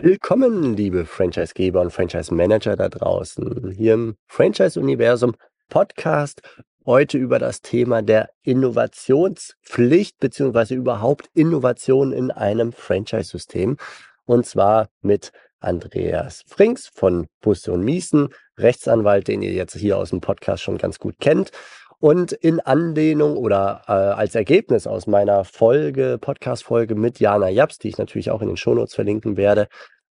Willkommen, liebe Franchisegeber und Franchise-Manager da draußen. Hier im Franchise-Universum Podcast heute über das Thema der Innovationspflicht beziehungsweise überhaupt Innovation in einem Franchise-System. Und zwar mit Andreas Frings von Busse und Miesen, Rechtsanwalt, den ihr jetzt hier aus dem Podcast schon ganz gut kennt. Und in Anlehnung oder äh, als Ergebnis aus meiner Folge, Podcast-Folge mit Jana Japs, die ich natürlich auch in den Shownotes verlinken werde,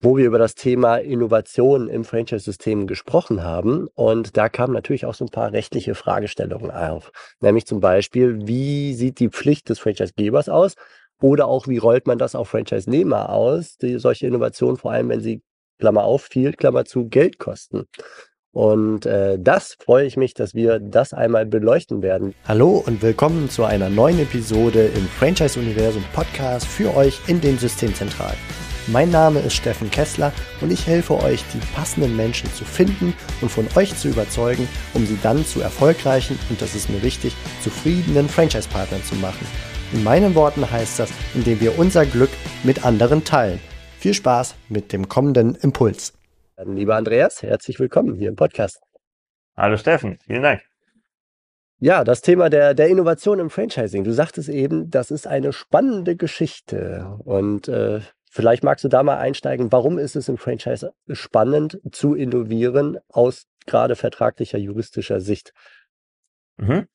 wo wir über das Thema Innovation im Franchise-System gesprochen haben. Und da kamen natürlich auch so ein paar rechtliche Fragestellungen auf. Nämlich zum Beispiel, wie sieht die Pflicht des Franchise-Gebers aus? Oder auch, wie rollt man das auf Franchise-Nehmer aus? Die, solche Innovationen, vor allem wenn sie, Klammer auf, viel, Klammer zu, Geld kosten. Und äh, das freue ich mich, dass wir das einmal beleuchten werden. Hallo und willkommen zu einer neuen Episode im Franchise-Universum Podcast für euch in den Systemzentralen. Mein Name ist Steffen Kessler und ich helfe euch, die passenden Menschen zu finden und von euch zu überzeugen, um sie dann zu erfolgreichen und das ist mir wichtig, zufriedenen Franchise-Partnern zu machen. In meinen Worten heißt das, indem wir unser Glück mit anderen teilen. Viel Spaß mit dem kommenden Impuls. Lieber Andreas, herzlich willkommen hier im Podcast. Hallo Steffen, vielen Dank. Ja, das Thema der, der Innovation im Franchising. Du sagtest eben, das ist eine spannende Geschichte. Und äh, vielleicht magst du da mal einsteigen. Warum ist es im Franchise spannend zu innovieren aus gerade vertraglicher juristischer Sicht? Mhm.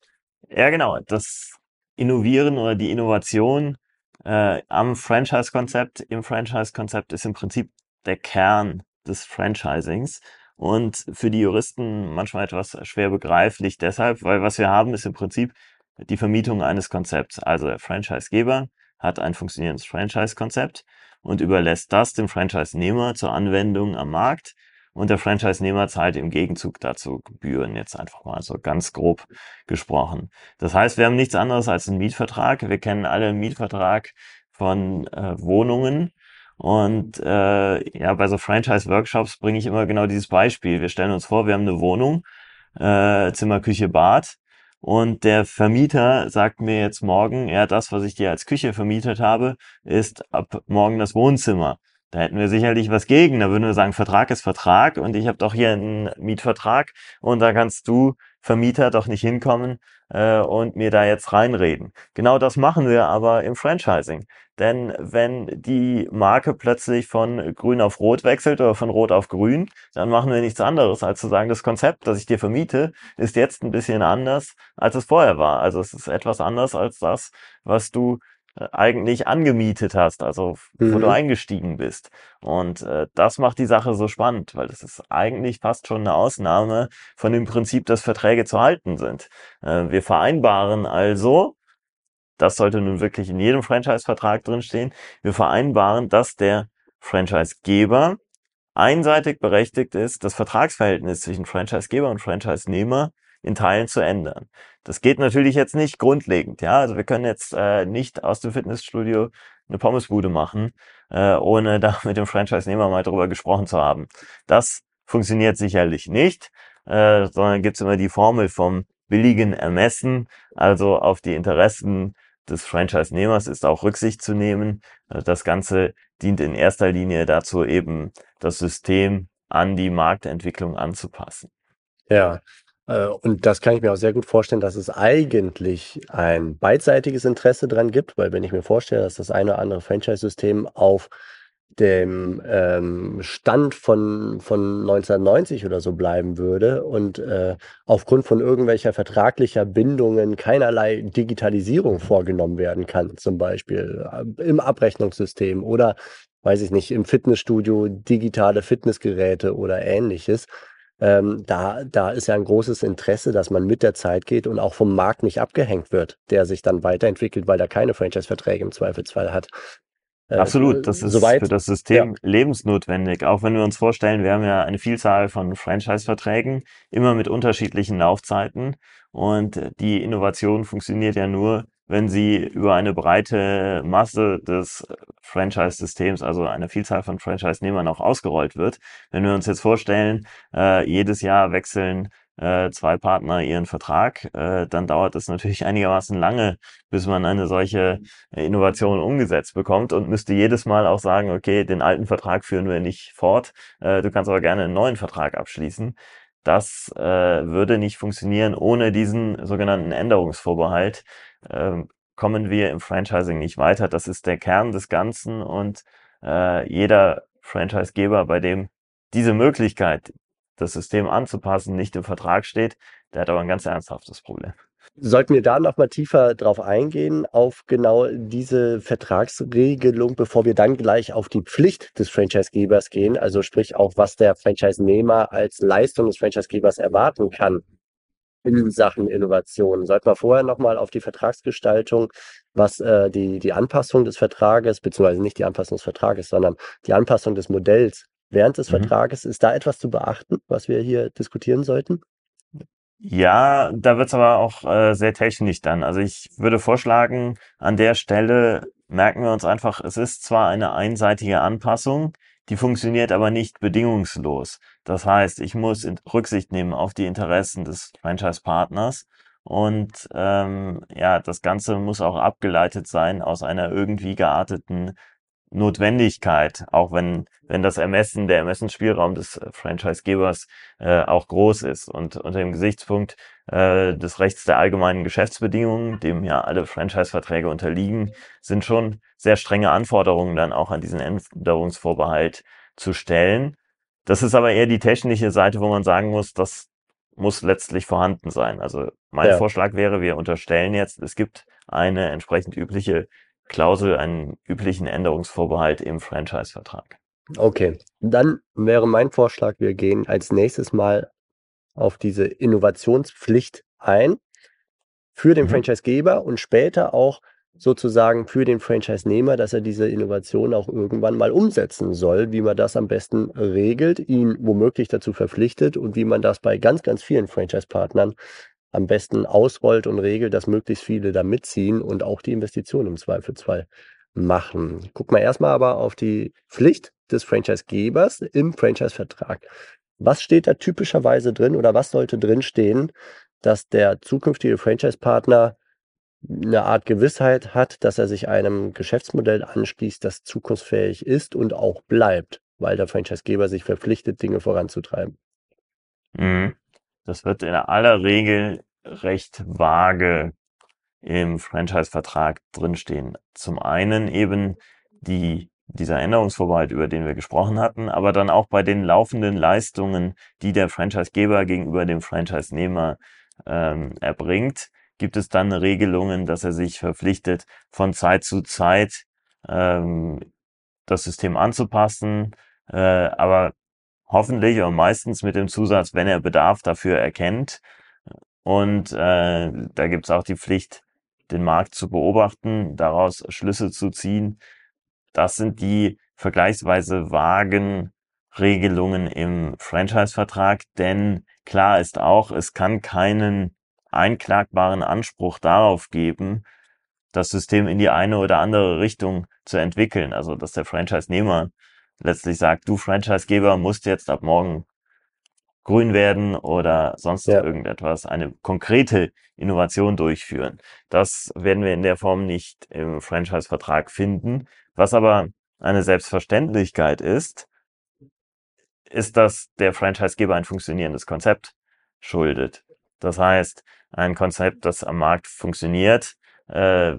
Ja, genau. Das Innovieren oder die Innovation äh, am Franchise-Konzept, im Franchise-Konzept ist im Prinzip der Kern des Franchisings und für die Juristen manchmal etwas schwer begreiflich deshalb, weil was wir haben, ist im Prinzip die Vermietung eines Konzepts. Also der Franchisegeber hat ein funktionierendes Franchise-Konzept und überlässt das dem Franchise-Nehmer zur Anwendung am Markt und der Franchise-Nehmer zahlt im Gegenzug dazu Gebühren, jetzt einfach mal so ganz grob gesprochen. Das heißt, wir haben nichts anderes als einen Mietvertrag. Wir kennen alle einen Mietvertrag von äh, Wohnungen und äh, ja, bei so Franchise-Workshops bringe ich immer genau dieses Beispiel. Wir stellen uns vor, wir haben eine Wohnung, äh, Zimmer, Küche, Bad. Und der Vermieter sagt mir jetzt morgen, ja, das, was ich dir als Küche vermietet habe, ist ab morgen das Wohnzimmer. Da hätten wir sicherlich was gegen. Da würden wir sagen, Vertrag ist Vertrag und ich habe doch hier einen Mietvertrag und da kannst du, Vermieter, doch nicht hinkommen äh, und mir da jetzt reinreden. Genau das machen wir aber im Franchising. Denn wenn die Marke plötzlich von grün auf rot wechselt oder von rot auf grün, dann machen wir nichts anderes, als zu sagen, das Konzept, das ich dir vermiete, ist jetzt ein bisschen anders, als es vorher war. Also es ist etwas anders als das, was du eigentlich angemietet hast, also mhm. wo du mhm. eingestiegen bist. Und äh, das macht die Sache so spannend, weil das ist eigentlich fast schon eine Ausnahme von dem Prinzip, dass Verträge zu halten sind. Äh, wir vereinbaren also, das sollte nun wirklich in jedem Franchise-Vertrag drinstehen. Wir vereinbaren, dass der Franchisegeber einseitig berechtigt ist, das Vertragsverhältnis zwischen Franchisegeber und Franchise-Nehmer in Teilen zu ändern. Das geht natürlich jetzt nicht grundlegend, ja. Also wir können jetzt äh, nicht aus dem Fitnessstudio eine Pommesbude machen, äh, ohne da mit dem Franchise-Nehmer mal drüber gesprochen zu haben. Das funktioniert sicherlich nicht, äh, sondern gibt's immer die Formel vom billigen Ermessen, also auf die Interessen des Franchise-Nehmers ist auch Rücksicht zu nehmen. Äh, das Ganze dient in erster Linie dazu, eben das System an die Marktentwicklung anzupassen. Ja, und das kann ich mir auch sehr gut vorstellen, dass es eigentlich ein beidseitiges Interesse dran gibt, weil wenn ich mir vorstelle, dass das eine oder andere Franchise-System auf dem ähm, Stand von, von 1990 oder so bleiben würde und äh, aufgrund von irgendwelcher vertraglicher Bindungen keinerlei Digitalisierung vorgenommen werden kann, zum Beispiel äh, im Abrechnungssystem oder, weiß ich nicht, im Fitnessstudio digitale Fitnessgeräte oder ähnliches. Ähm, da, da ist ja ein großes Interesse, dass man mit der Zeit geht und auch vom Markt nicht abgehängt wird, der sich dann weiterentwickelt, weil er keine Franchise-Verträge im Zweifelsfall hat. Äh, Absolut, das ist soweit, für das System ja. lebensnotwendig. Auch wenn wir uns vorstellen, wir haben ja eine Vielzahl von Franchise-Verträgen, immer mit unterschiedlichen Laufzeiten. Und die Innovation funktioniert ja nur, wenn sie über eine breite Masse des Franchise-Systems, also eine Vielzahl von Franchise-Nehmern auch ausgerollt wird. Wenn wir uns jetzt vorstellen, äh, jedes Jahr wechseln äh, zwei Partner ihren Vertrag, äh, dann dauert es natürlich einigermaßen lange, bis man eine solche Innovation umgesetzt bekommt und müsste jedes Mal auch sagen, okay, den alten Vertrag führen wir nicht fort, äh, du kannst aber gerne einen neuen Vertrag abschließen. Das äh, würde nicht funktionieren ohne diesen sogenannten Änderungsvorbehalt. Ähm, kommen wir im Franchising nicht weiter. Das ist der Kern des Ganzen und äh, jeder Franchisegeber, bei dem diese Möglichkeit, das System anzupassen, nicht im Vertrag steht, der hat aber ein ganz ernsthaftes Problem. Sollten wir da noch mal tiefer drauf eingehen, auf genau diese Vertragsregelung, bevor wir dann gleich auf die Pflicht des Franchisegebers gehen, also sprich auch, was der Franchise-Nehmer als Leistung des Franchisegebers erwarten kann in Sachen Innovation. Sollten wir vorher noch mal auf die Vertragsgestaltung, was äh, die, die Anpassung des Vertrages, beziehungsweise nicht die Anpassung des Vertrages, sondern die Anpassung des Modells während des mhm. Vertrages. Ist da etwas zu beachten, was wir hier diskutieren sollten? Ja, da wird's aber auch äh, sehr technisch dann. Also ich würde vorschlagen, an der Stelle merken wir uns einfach, es ist zwar eine einseitige Anpassung, die funktioniert aber nicht bedingungslos. Das heißt, ich muss Rücksicht nehmen auf die Interessen des Franchise-Partners und ähm, ja, das Ganze muss auch abgeleitet sein aus einer irgendwie gearteten Notwendigkeit, auch wenn, wenn das Ermessen, der Ermessensspielraum des äh, Franchisegebers äh, auch groß ist. Und unter dem Gesichtspunkt äh, des Rechts der allgemeinen Geschäftsbedingungen, dem ja alle Franchise-Verträge unterliegen, sind schon sehr strenge Anforderungen dann auch an diesen Änderungsvorbehalt zu stellen. Das ist aber eher die technische Seite, wo man sagen muss, das muss letztlich vorhanden sein. Also mein ja. Vorschlag wäre, wir unterstellen jetzt, es gibt eine entsprechend übliche Klausel einen üblichen Änderungsvorbehalt im Franchise-Vertrag. Okay, dann wäre mein Vorschlag, wir gehen als nächstes mal auf diese Innovationspflicht ein für den mhm. Franchisegeber und später auch sozusagen für den Franchise-Nehmer, dass er diese Innovation auch irgendwann mal umsetzen soll, wie man das am besten regelt, ihn womöglich dazu verpflichtet und wie man das bei ganz, ganz vielen Franchise-Partnern am besten ausrollt und regelt, dass möglichst viele da mitziehen und auch die Investitionen im Zweifelsfall machen. Gucken wir erstmal aber auf die Pflicht des Franchisegebers im Franchise-Vertrag. Was steht da typischerweise drin oder was sollte drin stehen, dass der zukünftige Franchise-Partner eine Art Gewissheit hat, dass er sich einem Geschäftsmodell anschließt, das zukunftsfähig ist und auch bleibt, weil der Franchisegeber sich verpflichtet, Dinge voranzutreiben. Mhm. Das wird in aller Regel recht vage im Franchise-Vertrag drinstehen. Zum einen eben die, dieser Änderungsvorbehalt, über den wir gesprochen hatten, aber dann auch bei den laufenden Leistungen, die der Franchisegeber gegenüber dem Franchise-Nehmer ähm, erbringt, gibt es dann Regelungen, dass er sich verpflichtet, von Zeit zu Zeit ähm, das System anzupassen, äh, aber hoffentlich und meistens mit dem Zusatz, wenn er Bedarf dafür erkennt. Und äh, da gibt's auch die Pflicht, den Markt zu beobachten, daraus Schlüsse zu ziehen. Das sind die vergleichsweise vagen Regelungen im Franchise-Vertrag, denn klar ist auch, es kann keinen einklagbaren Anspruch darauf geben, das System in die eine oder andere Richtung zu entwickeln. Also, dass der Franchise-Nehmer letztlich sagt, du Franchisegeber musst jetzt ab morgen grün werden oder sonst ja. irgendetwas, eine konkrete Innovation durchführen. Das werden wir in der Form nicht im Franchise-Vertrag finden. Was aber eine Selbstverständlichkeit ist, ist, dass der Franchisegeber ein funktionierendes Konzept schuldet. Das heißt, ein Konzept, das am Markt funktioniert, äh,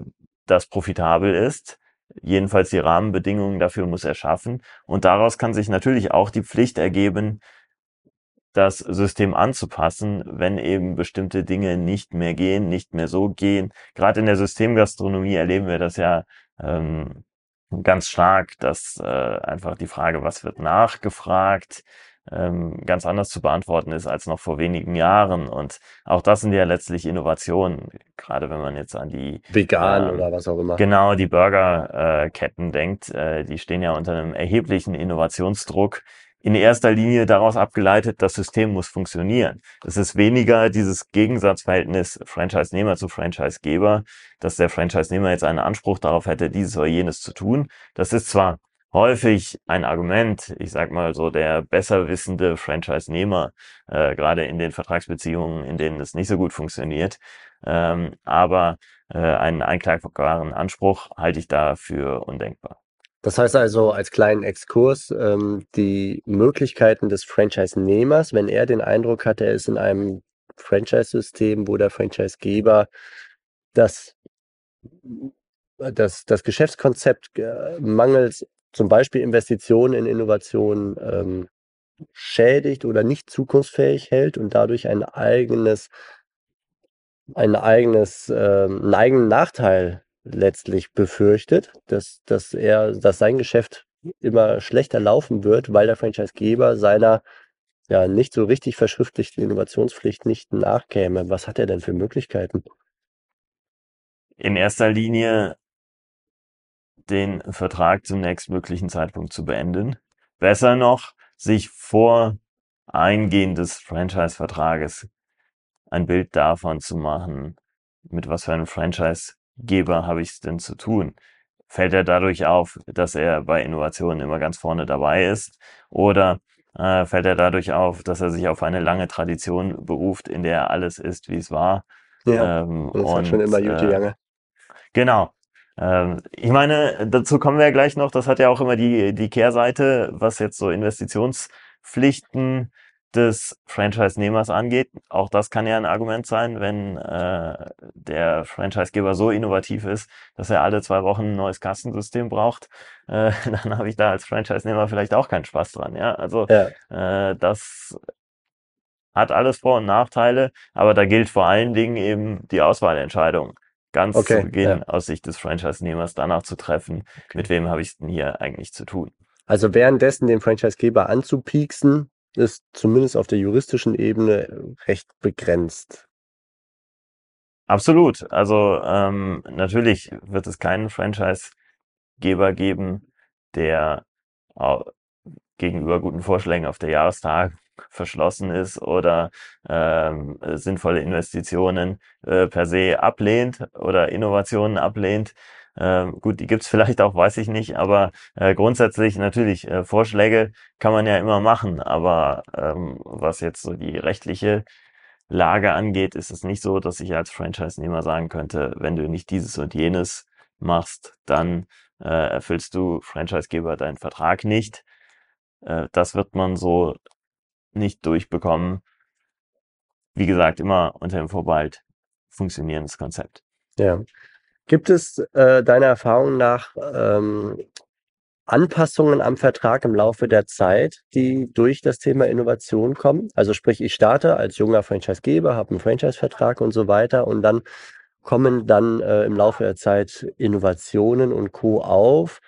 das profitabel ist, jedenfalls die Rahmenbedingungen dafür muss er schaffen. Und daraus kann sich natürlich auch die Pflicht ergeben, das System anzupassen, wenn eben bestimmte Dinge nicht mehr gehen, nicht mehr so gehen. Gerade in der Systemgastronomie erleben wir das ja ähm, ganz stark, dass äh, einfach die Frage, was wird nachgefragt, ähm, ganz anders zu beantworten ist als noch vor wenigen Jahren. Und auch das sind ja letztlich Innovationen, gerade wenn man jetzt an die Vegan äh, oder was auch immer. Genau, die Burgerketten äh, denkt, äh, die stehen ja unter einem erheblichen Innovationsdruck. In erster Linie daraus abgeleitet, das System muss funktionieren. Es ist weniger dieses Gegensatzverhältnis Franchise-Nehmer zu Franchise-Geber, dass der Franchise-Nehmer jetzt einen Anspruch darauf hätte, dieses oder jenes zu tun. Das ist zwar häufig ein Argument, ich sag mal so, der besser wissende Franchise-Nehmer, äh, gerade in den Vertragsbeziehungen, in denen es nicht so gut funktioniert. Ähm, aber äh, einen einklagbaren Anspruch halte ich da für undenkbar. Das heißt also als kleinen Exkurs, ähm, die Möglichkeiten des Franchise-Nehmers, wenn er den Eindruck hat, er ist in einem Franchise-System, wo der Franchise-Geber das, das, das Geschäftskonzept äh, mangels zum Beispiel Investitionen in Innovationen ähm, schädigt oder nicht zukunftsfähig hält und dadurch ein eigenes, ein eigenes, ähm, einen eigenen Nachteil letztlich befürchtet, dass, dass er, dass sein Geschäft immer schlechter laufen wird, weil der Franchisegeber seiner ja nicht so richtig verschriftlichten Innovationspflicht nicht nachkäme. Was hat er denn für Möglichkeiten? In erster Linie den Vertrag zum nächstmöglichen Zeitpunkt zu beenden. Besser noch, sich vor Eingehen des Franchise-Vertrages ein Bild davon zu machen, mit was für einem Franchise-Geber habe ich es denn zu tun. Fällt er dadurch auf, dass er bei Innovationen immer ganz vorne dabei ist? Oder äh, fällt er dadurch auf, dass er sich auf eine lange Tradition beruft, in der alles ist, wie es war? Ja, ähm, das und, schon immer Jute äh, Genau. Ähm, ich meine, dazu kommen wir ja gleich noch. Das hat ja auch immer die, die Kehrseite, was jetzt so Investitionspflichten des Franchise-Nehmers angeht. Auch das kann ja ein Argument sein, wenn äh, der Franchisegeber so innovativ ist, dass er alle zwei Wochen ein neues Kassensystem braucht. Äh, dann habe ich da als Franchise-Nehmer vielleicht auch keinen Spaß dran. Ja, also ja. Äh, das hat alles Vor- und Nachteile, aber da gilt vor allen Dingen eben die Auswahlentscheidung ganz okay, zu Beginn ja. aus Sicht des Franchise-Nehmers danach zu treffen, okay. mit wem habe ich es denn hier eigentlich zu tun. Also währenddessen den Franchisegeber anzupieksen, ist zumindest auf der juristischen Ebene recht begrenzt. Absolut. Also ähm, natürlich wird es keinen Franchisegeber geben, der gegenüber guten Vorschlägen auf der Jahrestag verschlossen ist oder ähm, sinnvolle Investitionen äh, per se ablehnt oder Innovationen ablehnt. Ähm, gut, die gibt's vielleicht auch, weiß ich nicht, aber äh, grundsätzlich natürlich äh, Vorschläge kann man ja immer machen, aber ähm, was jetzt so die rechtliche Lage angeht, ist es nicht so, dass ich als Franchise-Nehmer sagen könnte, wenn du nicht dieses und jenes machst, dann äh, erfüllst du Franchisegeber deinen Vertrag nicht. Äh, das wird man so nicht durchbekommen. Wie gesagt, immer unter dem Vorbehalt funktionierendes Konzept. Ja. Gibt es äh, deiner Erfahrung nach ähm, Anpassungen am Vertrag im Laufe der Zeit, die durch das Thema Innovation kommen? Also sprich, ich starte als junger Franchisegeber, habe einen Franchise-Vertrag und so weiter und dann kommen dann äh, im Laufe der Zeit Innovationen und Co. auf.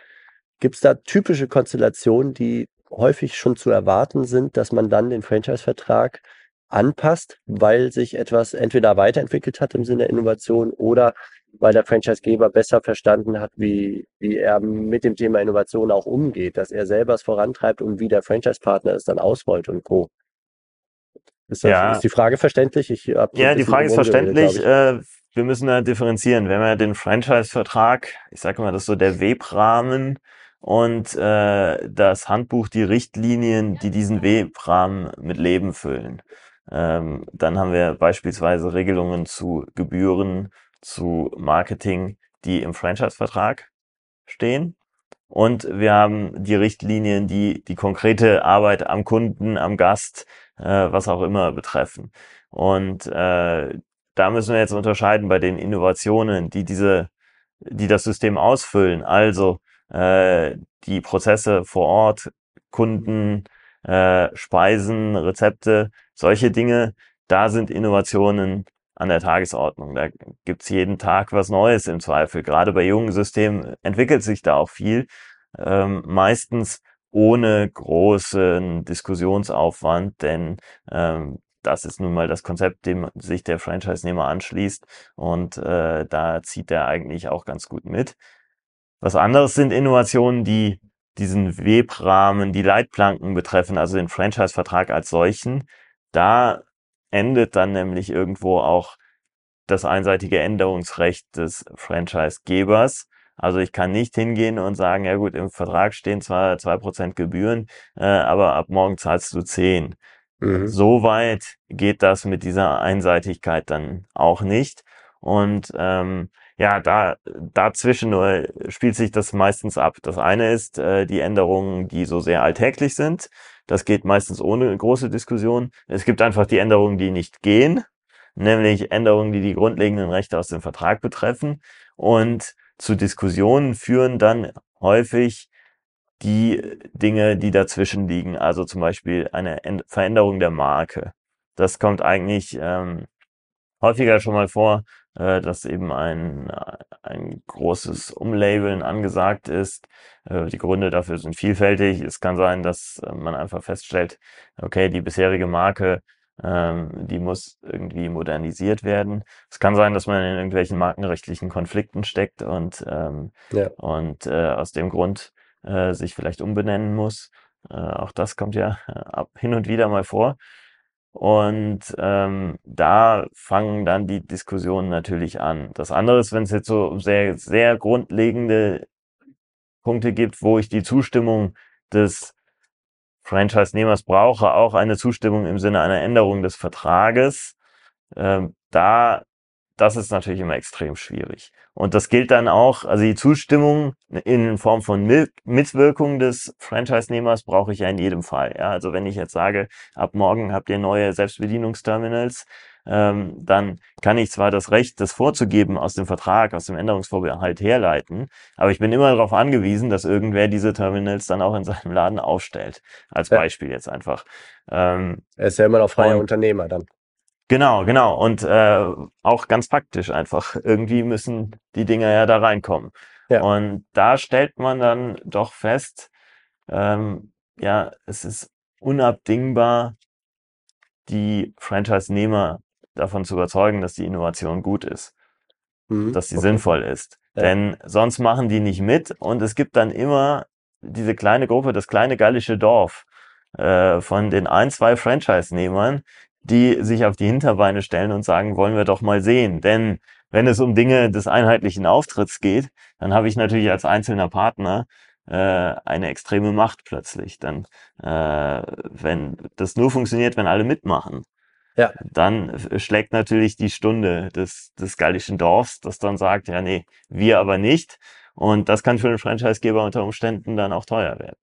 Gibt es da typische Konstellationen, die häufig schon zu erwarten sind, dass man dann den Franchise-Vertrag anpasst, weil sich etwas entweder weiterentwickelt hat im Sinne der Innovation oder weil der Franchisegeber besser verstanden hat, wie, wie er mit dem Thema Innovation auch umgeht, dass er selber es vorantreibt und wie der Franchise-Partner es dann ausrollt und Co. Ist, das, ja. ist die Frage verständlich? Ich ja, die Frage ist verständlich. Äh, wir müssen da differenzieren. Wenn wir den Franchise-Vertrag, ich sage mal, das ist so der Webrahmen, und äh, das Handbuch die Richtlinien, die diesen Webrahmen mit Leben füllen. Ähm, dann haben wir beispielsweise Regelungen zu Gebühren, zu Marketing, die im Franchise-Vertrag stehen. Und wir haben die Richtlinien, die die konkrete Arbeit am Kunden, am Gast, äh, was auch immer betreffen. Und äh, da müssen wir jetzt unterscheiden bei den Innovationen, die diese, die das System ausfüllen. Also äh, die Prozesse vor Ort, Kunden, äh, Speisen, Rezepte, solche Dinge, da sind Innovationen an der Tagesordnung. Da gibt's jeden Tag was Neues im Zweifel. Gerade bei jungen Systemen entwickelt sich da auch viel. Ähm, meistens ohne großen Diskussionsaufwand, denn ähm, das ist nun mal das Konzept, dem sich der Franchise-Nehmer anschließt und äh, da zieht er eigentlich auch ganz gut mit. Was anderes sind Innovationen, die diesen Webrahmen, die Leitplanken betreffen, also den Franchise-Vertrag als solchen. Da endet dann nämlich irgendwo auch das einseitige Änderungsrecht des Franchise-Gebers. Also ich kann nicht hingehen und sagen, ja gut, im Vertrag stehen zwar zwei Prozent Gebühren, äh, aber ab morgen zahlst du zehn. Mhm. So weit geht das mit dieser Einseitigkeit dann auch nicht. Und ähm, ja, da dazwischen spielt sich das meistens ab. Das eine ist äh, die Änderungen, die so sehr alltäglich sind. Das geht meistens ohne große Diskussion. Es gibt einfach die Änderungen, die nicht gehen, nämlich Änderungen, die die grundlegenden Rechte aus dem Vertrag betreffen. Und zu Diskussionen führen dann häufig die Dinge, die dazwischen liegen. Also zum Beispiel eine Veränderung der Marke. Das kommt eigentlich ähm, häufiger schon mal vor, äh, dass eben ein, ein großes Umlabeln angesagt ist. Äh, die Gründe dafür sind vielfältig. Es kann sein, dass äh, man einfach feststellt, okay, die bisherige Marke, ähm, die muss irgendwie modernisiert werden. Es kann sein, dass man in irgendwelchen markenrechtlichen Konflikten steckt und, ähm, ja. und äh, aus dem Grund äh, sich vielleicht umbenennen muss. Äh, auch das kommt ja äh, ab, hin und wieder mal vor. Und ähm, da fangen dann die Diskussionen natürlich an. Das andere ist, wenn es jetzt so sehr, sehr grundlegende Punkte gibt, wo ich die Zustimmung des Franchise-Nehmers brauche, auch eine Zustimmung im Sinne einer Änderung des Vertrages. Ähm, da das ist natürlich immer extrem schwierig. Und das gilt dann auch, also die Zustimmung in Form von Mitwirkung des Franchise-Nehmers brauche ich ja in jedem Fall. Ja, also wenn ich jetzt sage, ab morgen habt ihr neue Selbstbedienungsterminals, ähm, dann kann ich zwar das Recht, das vorzugeben aus dem Vertrag, aus dem Änderungsvorbehalt herleiten, aber ich bin immer darauf angewiesen, dass irgendwer diese Terminals dann auch in seinem Laden aufstellt. Als Beispiel jetzt einfach. Ähm, er ist ja immer noch freier Unternehmer dann. Genau, genau. Und äh, auch ganz praktisch einfach. Irgendwie müssen die Dinger ja da reinkommen. Ja. Und da stellt man dann doch fest, ähm, ja, es ist unabdingbar, die Franchise-Nehmer davon zu überzeugen, dass die Innovation gut ist, mhm, dass sie okay. sinnvoll ist. Ja. Denn sonst machen die nicht mit und es gibt dann immer diese kleine Gruppe, das kleine gallische Dorf äh, von den ein, zwei Franchise-Nehmern, die sich auf die Hinterbeine stellen und sagen, wollen wir doch mal sehen. Denn wenn es um Dinge des einheitlichen Auftritts geht, dann habe ich natürlich als einzelner Partner äh, eine extreme Macht plötzlich. Dann, äh, wenn das nur funktioniert, wenn alle mitmachen, ja. dann schlägt natürlich die Stunde des, des gallischen Dorfs, das dann sagt, ja, nee, wir aber nicht. Und das kann für den Franchisegeber unter Umständen dann auch teuer werden.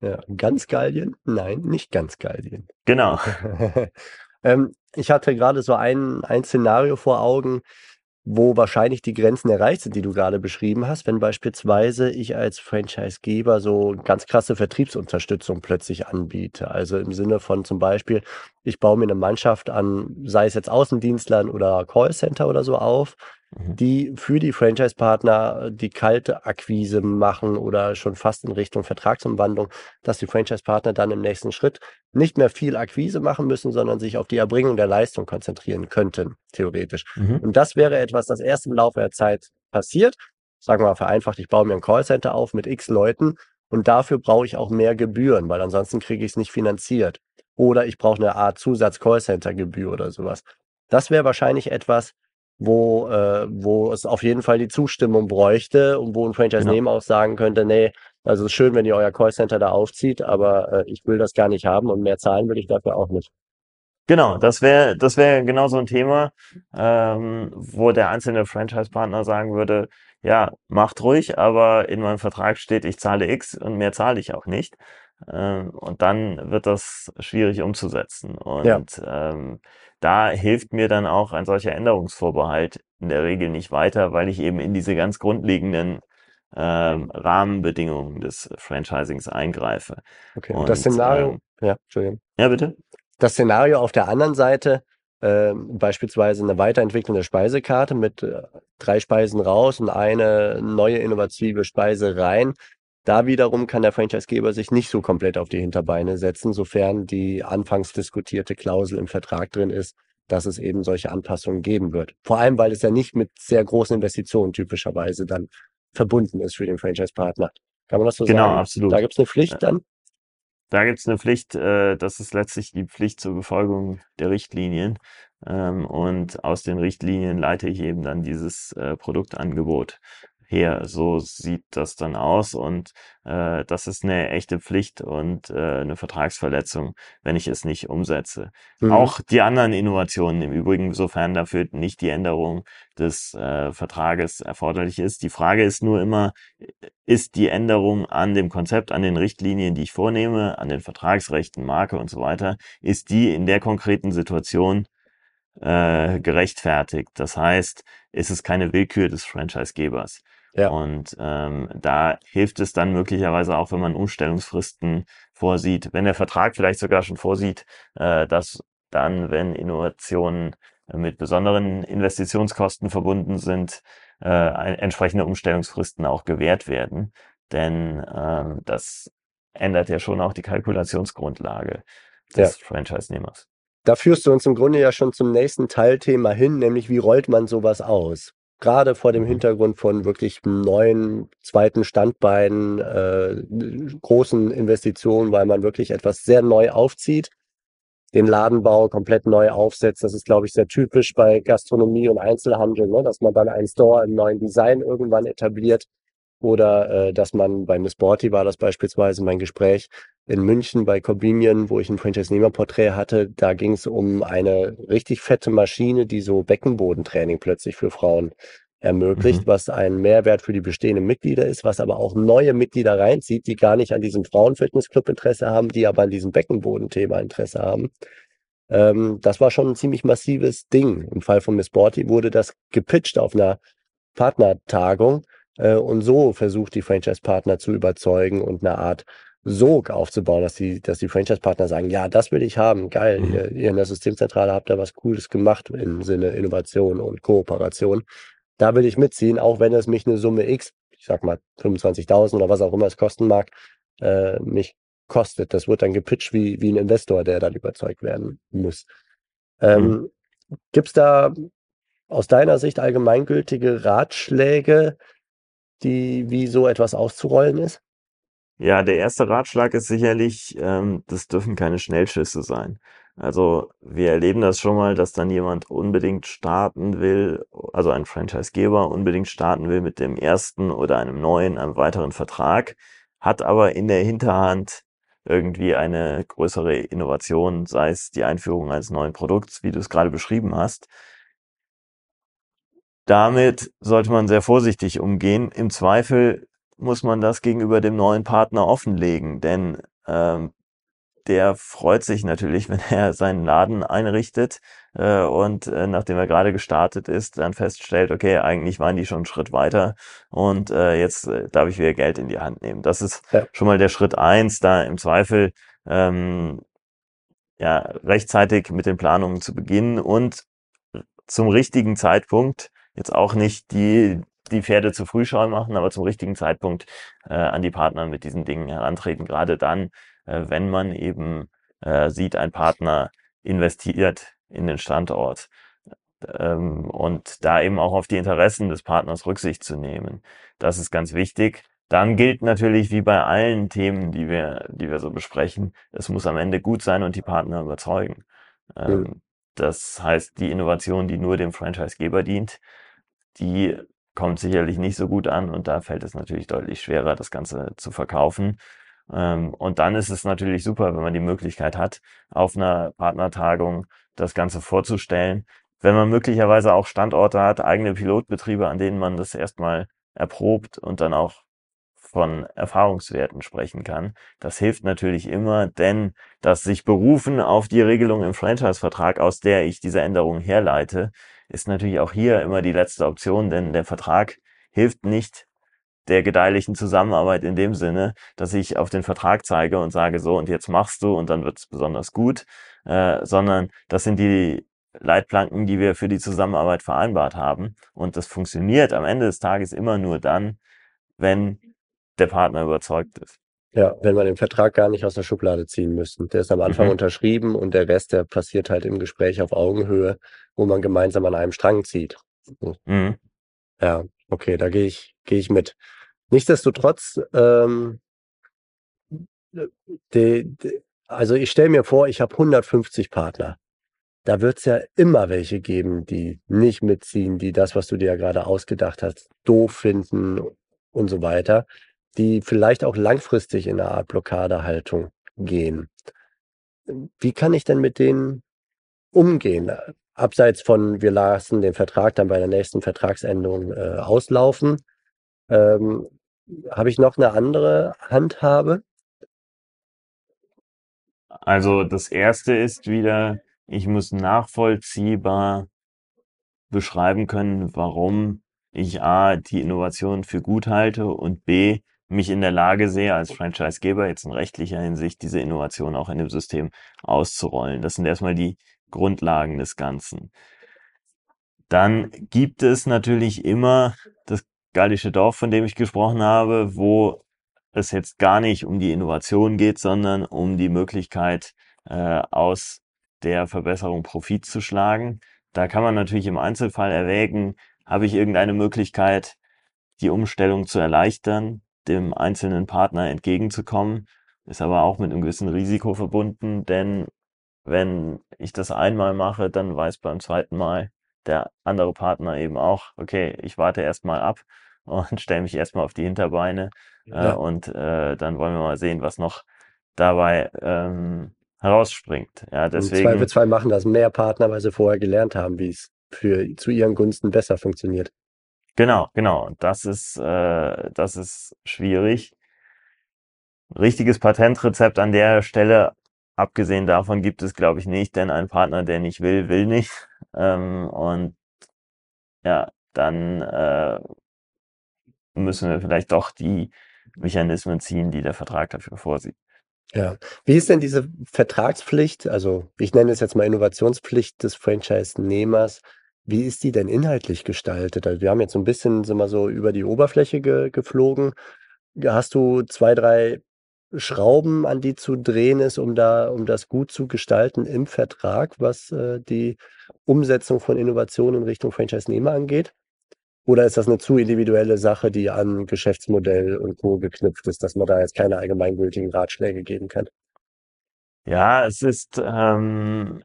Ja, ganz Gallien? Nein, nicht ganz Gallien. Genau. Ähm, ich hatte gerade so ein, ein Szenario vor Augen, wo wahrscheinlich die Grenzen erreicht sind, die du gerade beschrieben hast, wenn beispielsweise ich als Franchisegeber so ganz krasse Vertriebsunterstützung plötzlich anbiete. Also im Sinne von zum Beispiel, ich baue mir eine Mannschaft an, sei es jetzt Außendienstlern oder Callcenter oder so auf, Mhm. die für die Franchise-Partner die kalte Akquise machen oder schon fast in Richtung Vertragsumwandlung, dass die Franchise-Partner dann im nächsten Schritt nicht mehr viel Akquise machen müssen, sondern sich auf die Erbringung der Leistung konzentrieren könnten, theoretisch. Mhm. Und das wäre etwas, das erst im Laufe der Zeit passiert. Sagen wir mal vereinfacht, ich baue mir ein Callcenter auf mit x Leuten und dafür brauche ich auch mehr Gebühren, weil ansonsten kriege ich es nicht finanziert. Oder ich brauche eine Art Zusatz-Callcenter-Gebühr oder sowas. Das wäre wahrscheinlich etwas, wo, äh, wo es auf jeden Fall die Zustimmung bräuchte und wo ein Franchise-Nehmer genau. auch sagen könnte, nee, also es ist schön, wenn ihr euer Callcenter da aufzieht, aber äh, ich will das gar nicht haben und mehr zahlen will ich dafür auch nicht. Genau, das wäre das wäre genau so ein Thema, ähm, wo der einzelne Franchise-Partner sagen würde, ja, macht ruhig, aber in meinem Vertrag steht, ich zahle X und mehr zahle ich auch nicht. Ähm, und dann wird das schwierig umzusetzen. Und ja. ähm, da hilft mir dann auch ein solcher Änderungsvorbehalt in der Regel nicht weiter, weil ich eben in diese ganz grundlegenden ähm, Rahmenbedingungen des Franchisings eingreife. Okay, und, das Szenario, ähm, ja, Entschuldigung. Ja, bitte. Das Szenario auf der anderen Seite, äh, beispielsweise eine Weiterentwicklung der Speisekarte mit äh, drei Speisen raus und eine neue innovative Speise rein, da wiederum kann der Franchisegeber sich nicht so komplett auf die Hinterbeine setzen, sofern die anfangs diskutierte Klausel im Vertrag drin ist, dass es eben solche Anpassungen geben wird. Vor allem, weil es ja nicht mit sehr großen Investitionen typischerweise dann verbunden ist für den Franchise-Partner. Kann man das so genau, sagen? Genau, absolut. Da gibt es eine Pflicht dann? Da gibt es eine Pflicht, äh, das ist letztlich die Pflicht zur Befolgung der Richtlinien. Ähm, und aus den Richtlinien leite ich eben dann dieses äh, Produktangebot her. So sieht das dann aus und äh, das ist eine echte Pflicht und äh, eine Vertragsverletzung, wenn ich es nicht umsetze. Mhm. Auch die anderen Innovationen im Übrigen, sofern dafür nicht die Änderung des äh, Vertrages erforderlich ist. Die Frage ist nur immer, ist die Änderung an dem Konzept, an den Richtlinien, die ich vornehme, an den Vertragsrechten, Marke und so weiter, ist die in der konkreten Situation äh, gerechtfertigt. Das heißt, ist es keine Willkür des Franchisegebers. Ja. Und ähm, da hilft es dann möglicherweise auch, wenn man Umstellungsfristen vorsieht, wenn der Vertrag vielleicht sogar schon vorsieht, äh, dass dann, wenn Innovationen mit besonderen Investitionskosten verbunden sind, äh, entsprechende Umstellungsfristen auch gewährt werden. Denn ähm, das ändert ja schon auch die Kalkulationsgrundlage des ja. Franchise-Nehmers. Da führst du uns im Grunde ja schon zum nächsten Teilthema hin, nämlich wie rollt man sowas aus? Gerade vor dem. Hintergrund von wirklich neuen zweiten Standbeinen, äh, großen Investitionen, weil man wirklich etwas sehr neu aufzieht, den Ladenbau komplett neu aufsetzt. Das ist, glaube ich, sehr typisch bei Gastronomie und Einzelhandel, ne? dass man dann einen Store im neuen Design irgendwann etabliert oder äh, dass man bei Miss Sporty war das beispielsweise mein Gespräch, in München bei Corbinian, wo ich ein Franchise-Nehmer-Porträt hatte, da ging es um eine richtig fette Maschine, die so Beckenbodentraining plötzlich für Frauen ermöglicht, mhm. was ein Mehrwert für die bestehenden Mitglieder ist, was aber auch neue Mitglieder reinzieht, die gar nicht an diesem Frauenfitnessclub Interesse haben, die aber an diesem Beckenbodenthema Interesse haben. Ähm, das war schon ein ziemlich massives Ding. Im Fall von Miss Sporty wurde das gepitcht auf einer Partnertagung äh, und so versucht die Franchise-Partner zu überzeugen und eine Art Sog aufzubauen, dass die, dass die Franchise-Partner sagen, ja, das will ich haben, geil, mhm. ihr, ihr in der Systemzentrale habt da was Cooles gemacht im Sinne Innovation und Kooperation. Da will ich mitziehen, auch wenn es mich eine Summe X, ich sag mal 25.000 oder was auch immer es kosten mag, äh, mich kostet. Das wird dann gepitcht wie, wie ein Investor, der dann überzeugt werden muss. Ähm, mhm. Gibt es da aus deiner Sicht allgemeingültige Ratschläge, die, wie so etwas auszurollen ist? Ja, der erste Ratschlag ist sicherlich, ähm, das dürfen keine Schnellschüsse sein. Also wir erleben das schon mal, dass dann jemand unbedingt starten will, also ein Franchisegeber unbedingt starten will mit dem ersten oder einem neuen, einem weiteren Vertrag, hat aber in der Hinterhand irgendwie eine größere Innovation, sei es die Einführung eines neuen Produkts, wie du es gerade beschrieben hast. Damit sollte man sehr vorsichtig umgehen. Im Zweifel muss man das gegenüber dem neuen Partner offenlegen, denn ähm, der freut sich natürlich, wenn er seinen Laden einrichtet äh, und äh, nachdem er gerade gestartet ist, dann feststellt, okay, eigentlich waren die schon einen Schritt weiter und äh, jetzt äh, darf ich wieder Geld in die Hand nehmen. Das ist ja. schon mal der Schritt eins, da im Zweifel ähm, ja rechtzeitig mit den Planungen zu beginnen und zum richtigen Zeitpunkt jetzt auch nicht die die Pferde zu früh schauen machen, aber zum richtigen Zeitpunkt äh, an die Partner mit diesen Dingen herantreten. Gerade dann, äh, wenn man eben äh, sieht, ein Partner investiert in den Standort ähm, und da eben auch auf die Interessen des Partners Rücksicht zu nehmen. Das ist ganz wichtig. Dann gilt natürlich wie bei allen Themen, die wir, die wir so besprechen, es muss am Ende gut sein und die Partner überzeugen. Ähm. Das heißt, die Innovation, die nur dem Franchisegeber dient, die kommt sicherlich nicht so gut an und da fällt es natürlich deutlich schwerer, das Ganze zu verkaufen. Ähm, und dann ist es natürlich super, wenn man die Möglichkeit hat, auf einer Partnertagung das Ganze vorzustellen. Wenn man möglicherweise auch Standorte hat, eigene Pilotbetriebe, an denen man das erstmal erprobt und dann auch von Erfahrungswerten sprechen kann. Das hilft natürlich immer, denn das sich berufen auf die Regelung im Franchise-Vertrag, aus der ich diese Änderung herleite, ist natürlich auch hier immer die letzte Option, denn der Vertrag hilft nicht der gedeihlichen Zusammenarbeit in dem Sinne, dass ich auf den Vertrag zeige und sage so und jetzt machst du und dann wird es besonders gut, äh, sondern das sind die Leitplanken, die wir für die Zusammenarbeit vereinbart haben und das funktioniert am Ende des Tages immer nur dann, wenn der Partner überzeugt ist. Ja, wenn man den Vertrag gar nicht aus der Schublade ziehen müsste. Der ist am Anfang mhm. unterschrieben und der Rest, der passiert halt im Gespräch auf Augenhöhe, wo man gemeinsam an einem Strang zieht. Mhm. Ja, okay, da gehe ich, gehe ich mit. Nichtsdestotrotz, ähm, die, die, also ich stelle mir vor, ich habe 150 Partner da wird es ja immer welche geben, die nicht mitziehen, die das, was du dir ja gerade ausgedacht hast, doof finden und so weiter, die vielleicht auch langfristig in eine Art Blockadehaltung gehen. Wie kann ich denn mit denen umgehen? Abseits von, wir lassen den Vertrag dann bei der nächsten Vertragsänderung äh, auslaufen, ähm, habe ich noch eine andere Handhabe? Also das erste ist wieder, ich muss nachvollziehbar beschreiben können, warum ich A, die Innovation für gut halte und B, mich in der Lage sehe, als Franchisegeber jetzt in rechtlicher Hinsicht diese Innovation auch in dem System auszurollen. Das sind erstmal die Grundlagen des Ganzen. Dann gibt es natürlich immer das gallische Dorf, von dem ich gesprochen habe, wo es jetzt gar nicht um die Innovation geht, sondern um die Möglichkeit, äh, aus der Verbesserung Profit zu schlagen. Da kann man natürlich im Einzelfall erwägen, habe ich irgendeine Möglichkeit, die Umstellung zu erleichtern, dem einzelnen Partner entgegenzukommen, ist aber auch mit einem gewissen Risiko verbunden, denn wenn ich das einmal mache, dann weiß beim zweiten Mal der andere Partner eben auch, okay, ich warte erstmal ab und stelle mich erstmal auf die Hinterbeine ja. äh, und äh, dann wollen wir mal sehen, was noch dabei ähm, herausspringt. Ja, deswegen. Im Zweifelsfall machen das mehr Partner, weil sie vorher gelernt haben, wie es für zu ihren Gunsten besser funktioniert. Genau, genau. Das ist, äh, das ist schwierig. Richtiges Patentrezept an der Stelle Abgesehen davon gibt es, glaube ich, nicht, denn ein Partner, der nicht will, will nicht. Ähm, und ja, dann äh, müssen wir vielleicht doch die Mechanismen ziehen, die der Vertrag dafür vorsieht. Ja. Wie ist denn diese Vertragspflicht, also ich nenne es jetzt mal Innovationspflicht des Franchise-Nehmers, wie ist die denn inhaltlich gestaltet? Also wir haben jetzt so ein bisschen, sind wir so über die Oberfläche ge geflogen. Hast du zwei, drei Schrauben, an die zu drehen ist, um da, um das gut zu gestalten im Vertrag, was äh, die Umsetzung von Innovationen in Richtung Franchise-Nehmer angeht? Oder ist das eine zu individuelle Sache, die an Geschäftsmodell und Co. geknüpft ist, dass man da jetzt keine allgemeingültigen Ratschläge geben kann? Ja, es ist, ähm,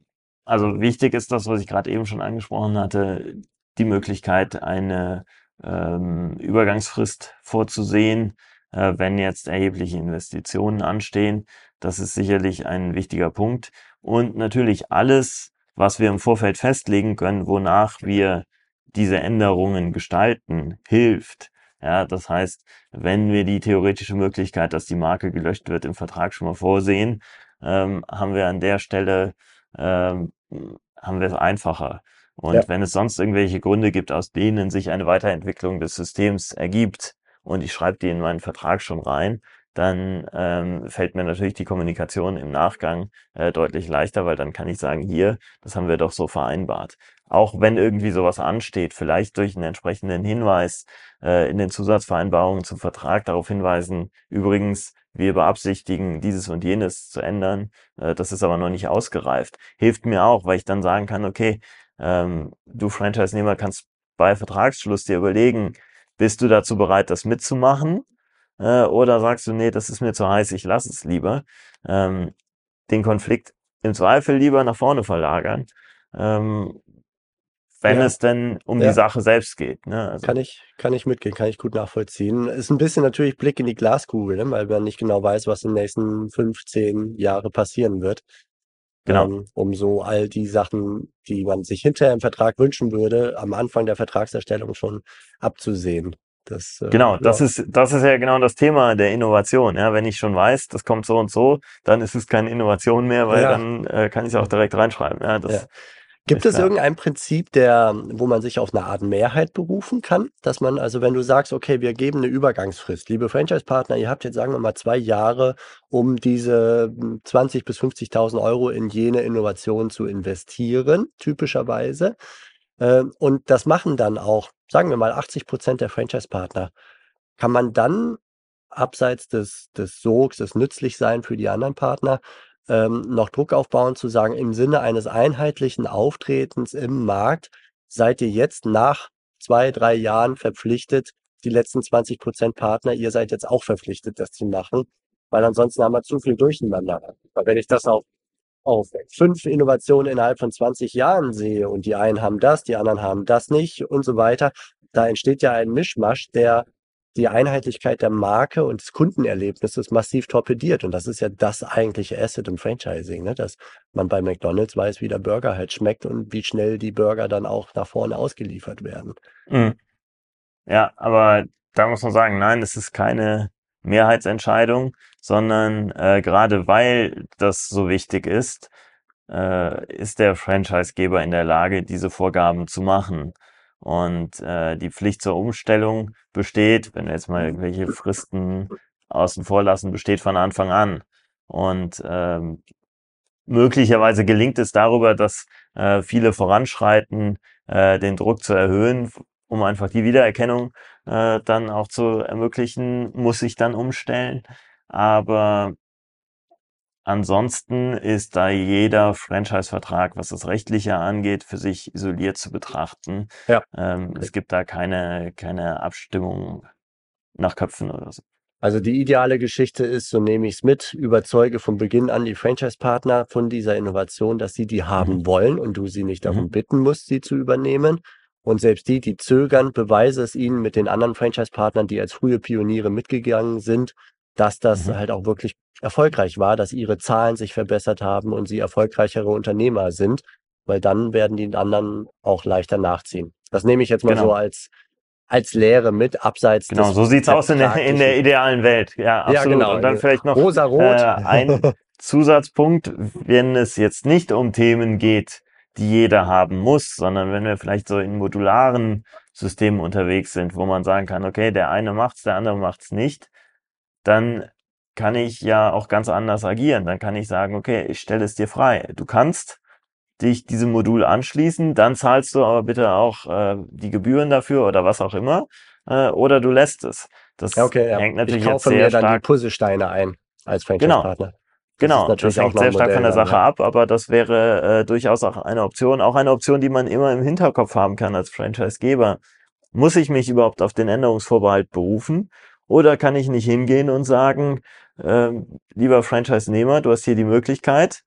also wichtig ist das, was ich gerade eben schon angesprochen hatte, die Möglichkeit, eine ähm, Übergangsfrist vorzusehen, äh, wenn jetzt erhebliche Investitionen anstehen. Das ist sicherlich ein wichtiger Punkt. Und natürlich alles, was wir im Vorfeld festlegen können, wonach wir diese Änderungen gestalten, hilft. Ja, das heißt, wenn wir die theoretische Möglichkeit, dass die Marke gelöscht wird, im Vertrag schon mal vorsehen, ähm, haben wir an der Stelle ähm, haben wir es einfacher. Und ja. wenn es sonst irgendwelche Gründe gibt, aus denen sich eine Weiterentwicklung des Systems ergibt, und ich schreibe die in meinen Vertrag schon rein, dann ähm, fällt mir natürlich die Kommunikation im Nachgang äh, deutlich leichter, weil dann kann ich sagen, hier, das haben wir doch so vereinbart. Auch wenn irgendwie sowas ansteht, vielleicht durch einen entsprechenden Hinweis äh, in den Zusatzvereinbarungen zum Vertrag darauf hinweisen, übrigens, wir beabsichtigen, dieses und jenes zu ändern, äh, das ist aber noch nicht ausgereift. Hilft mir auch, weil ich dann sagen kann, okay, ähm, du Franchise-Nehmer kannst bei Vertragsschluss dir überlegen, bist du dazu bereit, das mitzumachen? Äh, oder sagst du, nee, das ist mir zu heiß, ich lasse es lieber. Ähm, den Konflikt im Zweifel lieber nach vorne verlagern, ähm, wenn ja. es denn um ja. die Sache selbst geht. Ne? Also. Kann ich, kann ich mitgehen, kann ich gut nachvollziehen. Ist ein bisschen natürlich Blick in die Glaskugel, ne? weil man nicht genau weiß, was in den nächsten 15 Jahre passieren wird. Genau. Ähm, um so all die Sachen, die man sich hinterher im Vertrag wünschen würde, am Anfang der Vertragserstellung schon abzusehen. Das, äh, genau, das ja. ist das ist ja genau das Thema der Innovation. Ja, wenn ich schon weiß, das kommt so und so, dann ist es keine Innovation mehr, weil ja. dann äh, kann ich es auch direkt reinschreiben. Ja, das, ja. Gibt es irgendein Prinzip, der, wo man sich auf eine Art Mehrheit berufen kann? Dass man, also wenn du sagst, okay, wir geben eine Übergangsfrist, liebe Franchise-Partner, ihr habt jetzt, sagen wir mal, zwei Jahre, um diese 20 hm, bis 50.000 Euro in jene Innovation zu investieren, typischerweise. Äh, und das machen dann auch, sagen wir mal, 80 Prozent der Franchise-Partner. Kann man dann abseits des, des Sogs, des Nützlichsein für die anderen Partner, ähm, noch Druck aufbauen, zu sagen, im Sinne eines einheitlichen Auftretens im Markt seid ihr jetzt nach zwei, drei Jahren verpflichtet, die letzten 20 Prozent Partner, ihr seid jetzt auch verpflichtet, das zu machen, weil ansonsten haben wir zu viel durcheinander. Weil wenn ich das auf, auf fünf Innovationen innerhalb von 20 Jahren sehe und die einen haben das, die anderen haben das nicht und so weiter, da entsteht ja ein Mischmasch, der die Einheitlichkeit der Marke und des Kundenerlebnisses massiv torpediert. Und das ist ja das eigentliche Asset im Franchising, ne? dass man bei McDonald's weiß, wie der Burger halt schmeckt und wie schnell die Burger dann auch nach vorne ausgeliefert werden. Mhm. Ja, aber da muss man sagen, nein, es ist keine Mehrheitsentscheidung, sondern äh, gerade weil das so wichtig ist, äh, ist der Franchisegeber in der Lage, diese Vorgaben zu machen. Und äh, die Pflicht zur Umstellung besteht, wenn wir jetzt mal irgendwelche Fristen außen vor lassen, besteht von Anfang an. Und ähm, möglicherweise gelingt es darüber, dass äh, viele voranschreiten, äh, den Druck zu erhöhen, um einfach die Wiedererkennung äh, dann auch zu ermöglichen, muss ich dann umstellen. Aber Ansonsten ist da jeder Franchise-Vertrag, was das Rechtliche angeht, für sich isoliert zu betrachten. Ja. Ähm, es gibt da keine, keine Abstimmung nach Köpfen oder so. Also die ideale Geschichte ist, so nehme ich es mit, überzeuge von Beginn an die Franchise-Partner von dieser Innovation, dass sie die haben mhm. wollen und du sie nicht darum mhm. bitten musst, sie zu übernehmen. Und selbst die, die zögern, beweise es ihnen mit den anderen Franchise-Partnern, die als frühe Pioniere mitgegangen sind, dass das mhm. halt auch wirklich erfolgreich war, dass ihre Zahlen sich verbessert haben und sie erfolgreichere Unternehmer sind, weil dann werden die anderen auch leichter nachziehen. Das nehme ich jetzt mal genau. so als als Lehre mit, abseits Genau, so sieht's aus in der, in der idealen Welt. Ja, absolut. Ja, genau. Und dann vielleicht noch Rosa-Rot. Äh, ein Zusatzpunkt, wenn es jetzt nicht um Themen geht, die jeder haben muss, sondern wenn wir vielleicht so in modularen Systemen unterwegs sind, wo man sagen kann, okay, der eine macht's, der andere macht's nicht, dann kann ich ja auch ganz anders agieren. Dann kann ich sagen, okay, ich stelle es dir frei. Du kannst dich diesem Modul anschließen, dann zahlst du aber bitte auch äh, die Gebühren dafür oder was auch immer, äh, oder du lässt es. Das okay, ja. hängt natürlich ich kaufe jetzt sehr mir dann stark. die Puzzlesteine ein als Franchise-Partner. Genau, das, das hängt sehr stark von der Sache ja. ab, aber das wäre äh, durchaus auch eine Option, auch eine Option, die man immer im Hinterkopf haben kann als Franchise-Geber. Muss ich mich überhaupt auf den Änderungsvorbehalt berufen oder kann ich nicht hingehen und sagen, äh, lieber Franchise-Nehmer, du hast hier die Möglichkeit,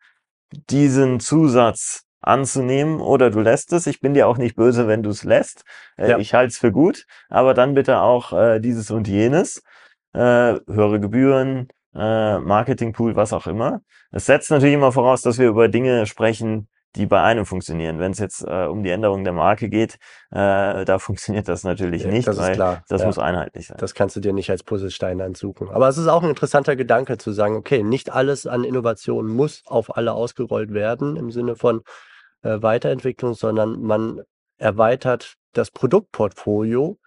diesen Zusatz anzunehmen oder du lässt es. Ich bin dir auch nicht böse, wenn du es lässt. Äh, ja. Ich halte es für gut, aber dann bitte auch äh, dieses und jenes. Äh, höhere Gebühren, äh, Marketingpool, was auch immer. Es setzt natürlich immer voraus, dass wir über Dinge sprechen, die bei einem funktionieren. Wenn es jetzt äh, um die Änderung der Marke geht, äh, da funktioniert das natürlich ja, nicht, das weil klar. das ja. muss einheitlich sein. Das kannst du dir nicht als Puzzlestein ansuchen. Aber es ist auch ein interessanter Gedanke zu sagen, okay, nicht alles an Innovation muss auf alle ausgerollt werden im Sinne von äh, Weiterentwicklung, sondern man erweitert das Produktportfolio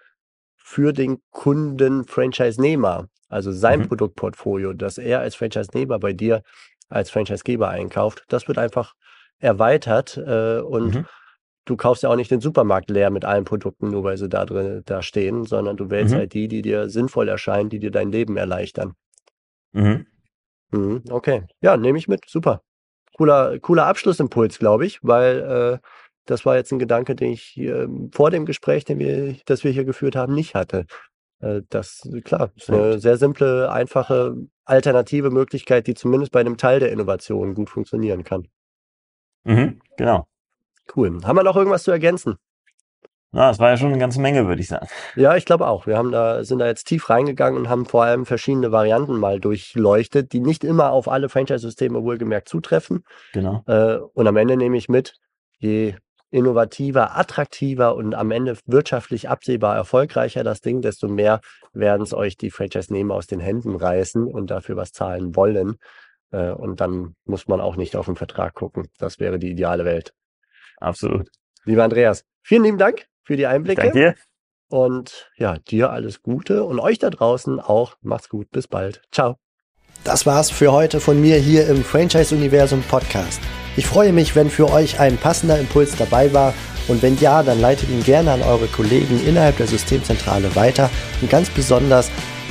für den Kunden Franchise-Nehmer, also sein mhm. Produktportfolio, das er als Franchise-Nehmer bei dir als Franchise-Geber einkauft. Das wird einfach erweitert äh, und mhm. du kaufst ja auch nicht den Supermarkt leer mit allen Produkten, nur weil sie da drin da stehen, sondern du wählst mhm. halt die, die dir sinnvoll erscheinen, die dir dein Leben erleichtern. Mhm. Mhm, okay, ja, nehme ich mit. Super. Cooler, cooler Abschlussimpuls, glaube ich, weil äh, das war jetzt ein Gedanke, den ich hier vor dem Gespräch, den wir, das wir hier geführt haben, nicht hatte. Äh, das, klar, ist eine sehr simple, einfache, alternative Möglichkeit, die zumindest bei einem Teil der Innovation gut funktionieren kann. Mhm, genau. Cool. Haben wir noch irgendwas zu ergänzen? Na, das war ja schon eine ganze Menge, würde ich sagen. Ja, ich glaube auch. Wir haben da, sind da jetzt tief reingegangen und haben vor allem verschiedene Varianten mal durchleuchtet, die nicht immer auf alle Franchise-Systeme wohlgemerkt zutreffen. Genau. Äh, und am Ende nehme ich mit, je innovativer, attraktiver und am Ende wirtschaftlich absehbar erfolgreicher das Ding, desto mehr werden es euch die Franchise-Nehmer aus den Händen reißen und dafür was zahlen wollen. Äh, und dann muss man auch nicht auf den Vertrag gucken. Das wäre die ideale Welt. Absolut. Lieber Andreas, vielen lieben Dank für die Einblicke. Danke dir. Und ja, dir alles Gute und euch da draußen auch. Macht's gut. Bis bald. Ciao. Das war's für heute von mir hier im Franchise Universum Podcast. Ich freue mich, wenn für euch ein passender Impuls dabei war und wenn ja, dann leitet ihn gerne an eure Kollegen innerhalb der Systemzentrale weiter und ganz besonders